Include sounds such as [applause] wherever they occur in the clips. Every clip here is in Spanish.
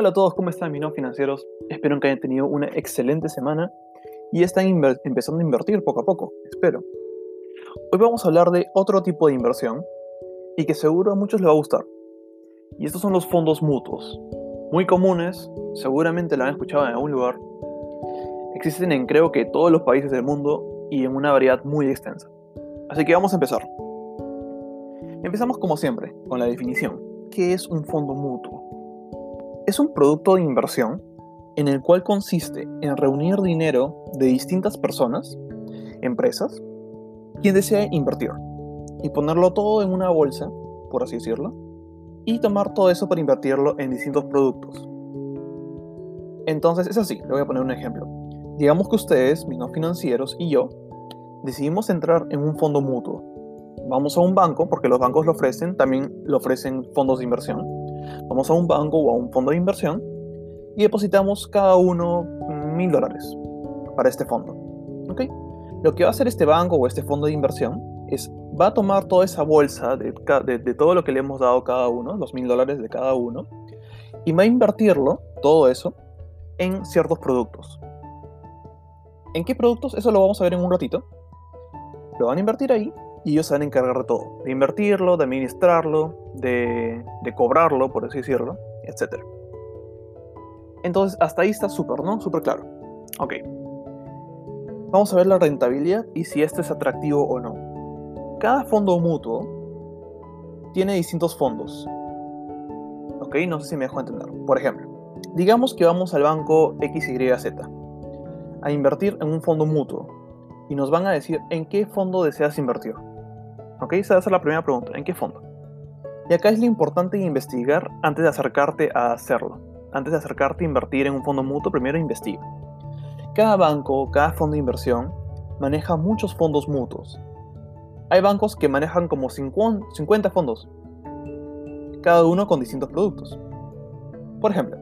Hola a todos, ¿cómo están mis no financieros? Espero que hayan tenido una excelente semana y están empezando a invertir poco a poco, espero. Hoy vamos a hablar de otro tipo de inversión y que seguro a muchos les va a gustar. Y estos son los fondos mutuos. Muy comunes, seguramente lo han escuchado en algún lugar. Existen en creo que todos los países del mundo y en una variedad muy extensa. Así que vamos a empezar. Empezamos como siempre, con la definición. ¿Qué es un fondo mutuo? Es un producto de inversión en el cual consiste en reunir dinero de distintas personas, empresas, quien desea invertir y ponerlo todo en una bolsa, por así decirlo, y tomar todo eso para invertirlo en distintos productos. Entonces es así, le voy a poner un ejemplo. Digamos que ustedes, mis no financieros y yo, decidimos entrar en un fondo mutuo vamos a un banco, porque los bancos lo ofrecen, también lo ofrecen fondos de inversión. Vamos a un banco o a un fondo de inversión y depositamos cada uno mil dólares para este fondo. ¿Ok? Lo que va a hacer este banco o este fondo de inversión es, va a tomar toda esa bolsa de, de, todo lo que le hemos dado cada uno, los mil dólares de cada uno, y va a invertirlo, todo eso, en ciertos productos. ¿En qué productos? Eso lo vamos a ver en un ratito. Lo van a invertir ahí y ellos se van a encargar de todo, de invertirlo, de administrarlo, de, cobrarlo, por así decirlo, etc. Entonces, hasta ahí está súper, ¿no? Súper claro. Ok. Vamos a ver la rentabilidad y si esto es atractivo o no. Cada fondo mutuo tiene distintos fondos. Ok, no sé si me dejo entender. Por ejemplo, digamos que vamos al banco XYZ a invertir en un fondo mutuo y nos van a decir en qué fondo deseas invertir. ¿Ok? Esa es la primera pregunta. ¿En qué fondo? Y acá es lo importante investigar antes de acercarte a hacerlo. Antes de acercarte a invertir en un fondo mutuo, primero investiga. Cada banco, cada fondo de inversión maneja muchos fondos mutuos. Hay bancos que manejan como 50 fondos, cada uno con distintos productos. Por ejemplo,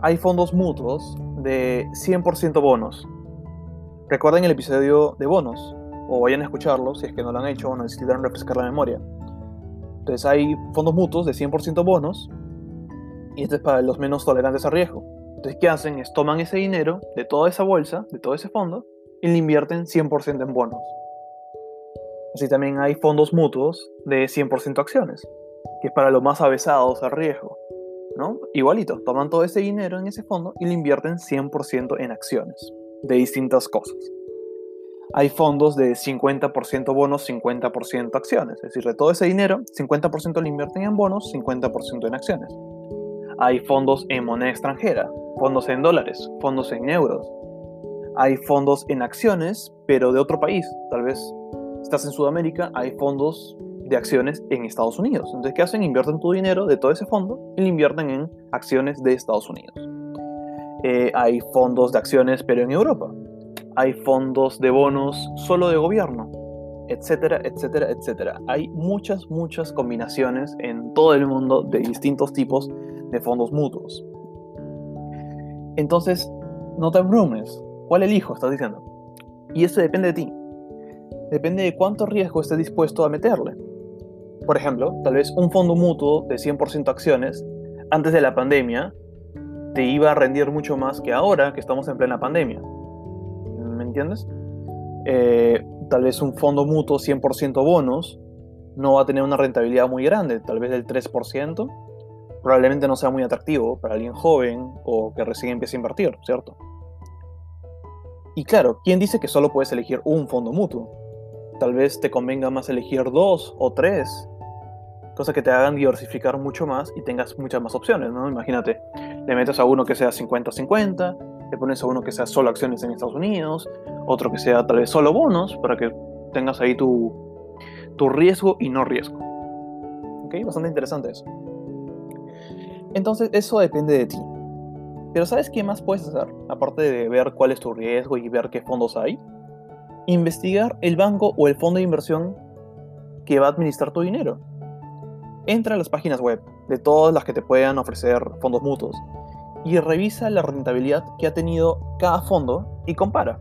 hay fondos mutuos de 100% bonos. Recuerden el episodio de bonos, o vayan a escucharlo si es que no lo han hecho o necesitan refrescar la memoria. Entonces hay fondos mutuos de 100% bonos y este es para los menos tolerantes a riesgo. Entonces, ¿qué hacen? Es toman ese dinero de toda esa bolsa, de todo ese fondo, y lo invierten 100% en bonos. Así también hay fondos mutuos de 100% acciones, que es para los más avesados a riesgo. ¿no? Igualito, toman todo ese dinero en ese fondo y lo invierten 100% en acciones de distintas cosas hay fondos de 50% bonos, 50% acciones. Es decir, de todo ese dinero, 50% lo invierten en bonos, 50% en acciones. Hay fondos en moneda extranjera, fondos en dólares, fondos en euros. Hay fondos en acciones, pero de otro país. Tal vez estás en Sudamérica, hay fondos de acciones en Estados Unidos. Entonces, ¿qué hacen? Invierten tu dinero de todo ese fondo y lo invierten en acciones de Estados Unidos. Eh, hay fondos de acciones, pero en Europa hay fondos de bonos solo de gobierno, etcétera, etcétera, etcétera. Hay muchas, muchas combinaciones en todo el mundo de distintos tipos de fondos mutuos. Entonces, no te abrumes. ¿Cuál elijo? Estás diciendo. Y eso depende de ti. Depende de cuánto riesgo estés dispuesto a meterle. Por ejemplo, tal vez un fondo mutuo de 100% acciones antes de la pandemia te iba a rendir mucho más que ahora que estamos en plena pandemia entiendes? Eh, tal vez un fondo mutuo 100% bonos no va a tener una rentabilidad muy grande, tal vez del 3%, probablemente no sea muy atractivo para alguien joven o que recién empiece a invertir, ¿cierto? Y claro, ¿quién dice que solo puedes elegir un fondo mutuo? Tal vez te convenga más elegir dos o tres, cosas que te hagan diversificar mucho más y tengas muchas más opciones, ¿no? Imagínate, le metes a uno que sea 50-50, te pones a uno que sea solo acciones en Estados Unidos, otro que sea tal vez solo bonos, para que tengas ahí tu, tu riesgo y no riesgo. ¿Ok? Bastante interesante eso. Entonces, eso depende de ti. Pero ¿sabes qué más puedes hacer? Aparte de ver cuál es tu riesgo y ver qué fondos hay. Investigar el banco o el fondo de inversión que va a administrar tu dinero. Entra a las páginas web de todas las que te puedan ofrecer fondos mutuos y revisa la rentabilidad que ha tenido cada fondo y compara.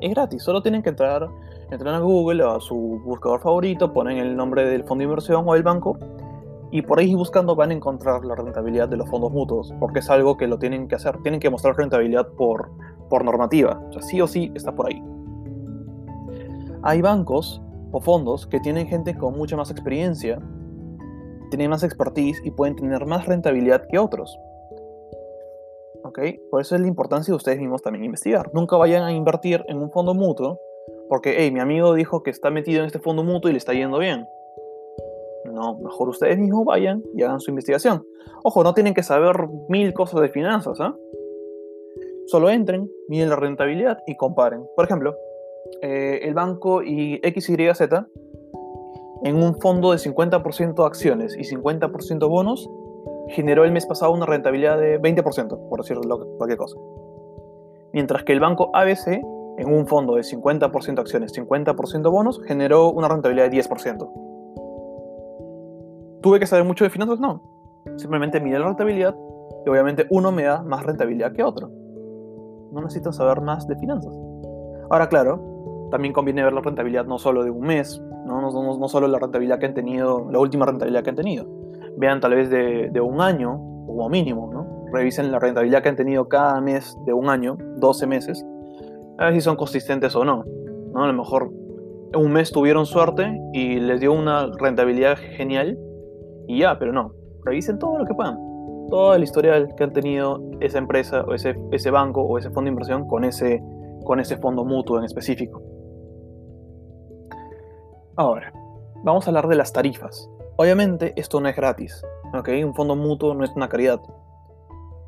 Es gratis, solo tienen que entrar, entrar a Google o a su buscador favorito, ponen el nombre del fondo de inversión o del banco Y por ahí buscando van a encontrar la rentabilidad de los fondos mutuos, porque es algo que lo tienen que hacer. Tienen que mostrar rentabilidad por, por normativa. O sea, sí o sí está por ahí. Hay bancos o fondos que tienen gente con mucha más experiencia, tienen más expertise y pueden tener más rentabilidad que otros. Por eso es la importancia de ustedes mismos también investigar. Nunca vayan a invertir en un fondo mutuo porque, hey, mi amigo dijo que está metido en este fondo mutuo y le está yendo bien. No, mejor ustedes mismos vayan y hagan su investigación. Ojo, no tienen que saber mil cosas de finanzas, ¿ah? Solo entren, miren la rentabilidad y comparen. Por ejemplo, eh, el banco y XYZ en un fondo de 50% acciones y 50% bonos generó el mes pasado una rentabilidad de 20%, por decirlo cualquier cosa. Mientras que el banco ABC en un fondo de 50% acciones, 50% bonos, generó una rentabilidad de 10%. ¿Tuve que saber mucho de finanzas? No. Simplemente miré la rentabilidad y obviamente uno me da más rentabilidad que otro. No necesito saber más de finanzas. Ahora, claro, también conviene ver la rentabilidad no solo de un mes, no, no, no, solo la rentabilidad que han tenido, la última rentabilidad que han tenido. Vean tal vez de, de un año como mínimo, ¿no? Revisen la rentabilidad que han tenido cada mes de un año, 12 meses, a ver si son consistentes o no. ¿no? A lo mejor un mes tuvieron suerte y les dio una rentabilidad genial y ya, pero no. Revisen todo lo que puedan. Toda la historial que han tenido esa empresa o ese, ese banco o ese fondo de inversión con ese, con ese fondo mutuo en específico. Ahora, vamos a hablar de las tarifas. Obviamente esto no es gratis. ¿okay? Un fondo mutuo no es una caridad.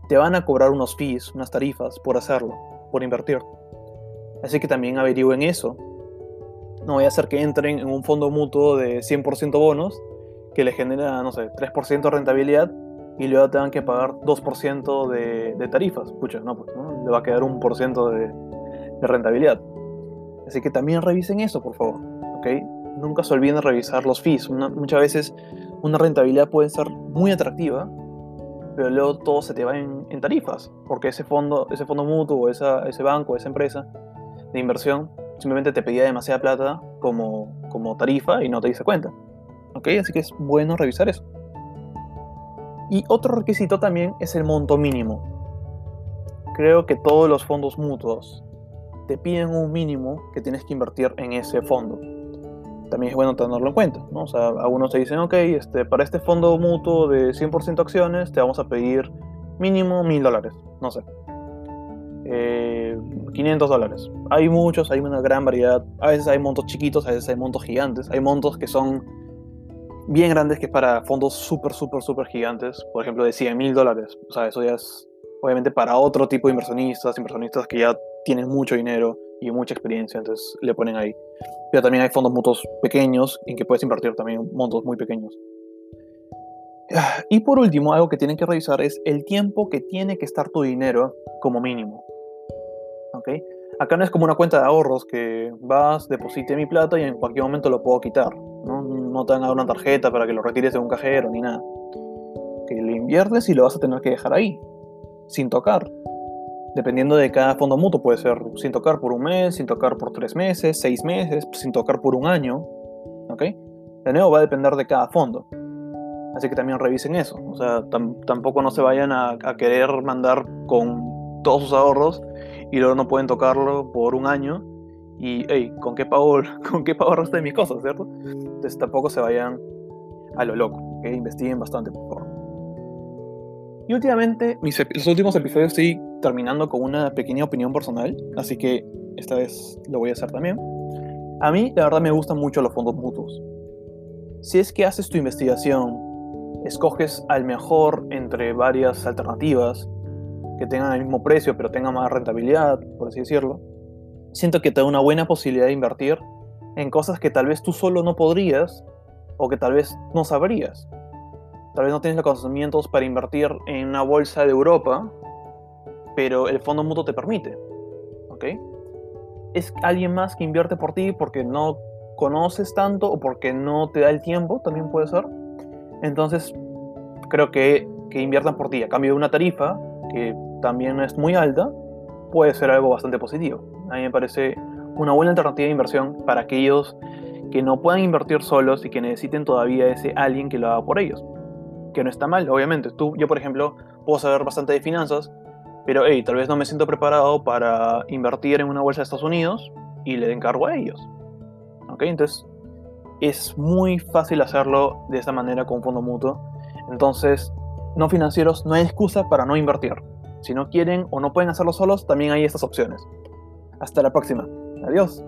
Te van a cobrar unos fees, unas tarifas por hacerlo, por invertir. Así que también averigüen eso. No voy a hacer que entren en un fondo mutuo de 100% bonos que les genera, no sé, 3% de rentabilidad y luego tengan que pagar 2% de, tarifas. Pucha, no, pues, ¿no? Le va a quedar un por ciento de, rentabilidad. Así que también revisen eso, por favor. ¿ok? Nunca se olviden de revisar los fees. muchas veces una rentabilidad puede ser muy atractiva, pero luego todo se te va en, tarifas, porque ese fondo, ese fondo mutuo, esa, ese banco, esa empresa, de inversión simplemente te pedía demasiada plata como, como tarifa y no te dice cuenta. ¿Ok? Así que es bueno revisar eso. Y otro requisito también es el monto mínimo. Creo que todos los fondos mutuos te piden un mínimo que tienes que invertir en ese fondo. También es bueno tenerlo en cuenta, ¿no? O sea, algunos te dicen, ok, este, para este fondo mutuo de 100% acciones te vamos a pedir mínimo mil dólares, no sé. 500 eh, dólares. Hay muchos, hay una gran variedad. A veces hay montos chiquitos, a veces hay montos gigantes. Hay montos que son bien grandes que es para fondos súper, súper, súper gigantes. Por ejemplo, de 100 mil dólares. O sea, eso ya es obviamente para otro tipo de inversionistas, inversionistas que ya tienen mucho dinero y mucha experiencia, entonces le ponen ahí. Pero también hay fondos mutuos pequeños en que puedes invertir también montos muy pequeños. Y por último, algo que tienen que revisar es el tiempo que tiene que estar tu dinero como mínimo. Acá no es como una cuenta de ahorros que vas, deposite mi plata y en cualquier momento lo puedo quitar. No, no te van a una tarjeta para que lo retires de un cajero ni nada. Que lo inviertes y lo vas a tener que dejar ahí, sin tocar. Dependiendo de cada fondo mutuo, puede ser sin tocar por un mes, sin tocar por tres meses, seis meses, sin tocar por un año. ¿Ok? De nuevo, va a depender de cada fondo. Así que también revisen eso. O sea, tampoco no se vayan a, a querer mandar con todos sus ahorros y luego no pueden tocarlo por un año y, hey, ¿con qué pago, [laughs] con qué pago de mis cosas, cierto? Entonces tampoco se vayan a lo loco, que investiguen bastante, por favor. Y últimamente, mis, los últimos episodios estoy terminando con una pequeña opinión personal, así que esta vez lo voy a hacer también. A mí, la verdad, me gustan mucho los fondos mutuos. Si es que haces tu investigación, escoges al mejor entre varias alternativas, que tengan el mismo precio pero tengan más rentabilidad, por así decirlo, siento que te da una buena posibilidad de invertir en cosas que tal vez tú solo no podrías o que tal vez no sabrías. Tal vez no tienes los conocimientos para invertir en una bolsa de Europa, pero el fondo mutuo te permite. ¿Ok? Es alguien más que invierte por ti porque no conoces tanto o porque no te da el tiempo, también puede ser. Entonces, creo que, que inviertan por ti a cambio de una tarifa que también es muy alta, puede ser algo bastante positivo. A mí me parece una buena alternativa de inversión para aquellos que no puedan invertir solos y que necesiten todavía ese alguien que lo haga por ellos. Que no está mal, obviamente. Tú, yo, por ejemplo, puedo saber bastante de finanzas, pero hey, tal vez no me siento preparado para invertir en una bolsa de Estados Unidos y le encargo a ellos. ¿Ok? Entonces, es muy fácil hacerlo de esa manera con fondo mutuo. Entonces, no financieros, no hay excusa para no invertir. Si no quieren o no pueden hacerlo solos, también hay estas opciones. Hasta la próxima. Adiós.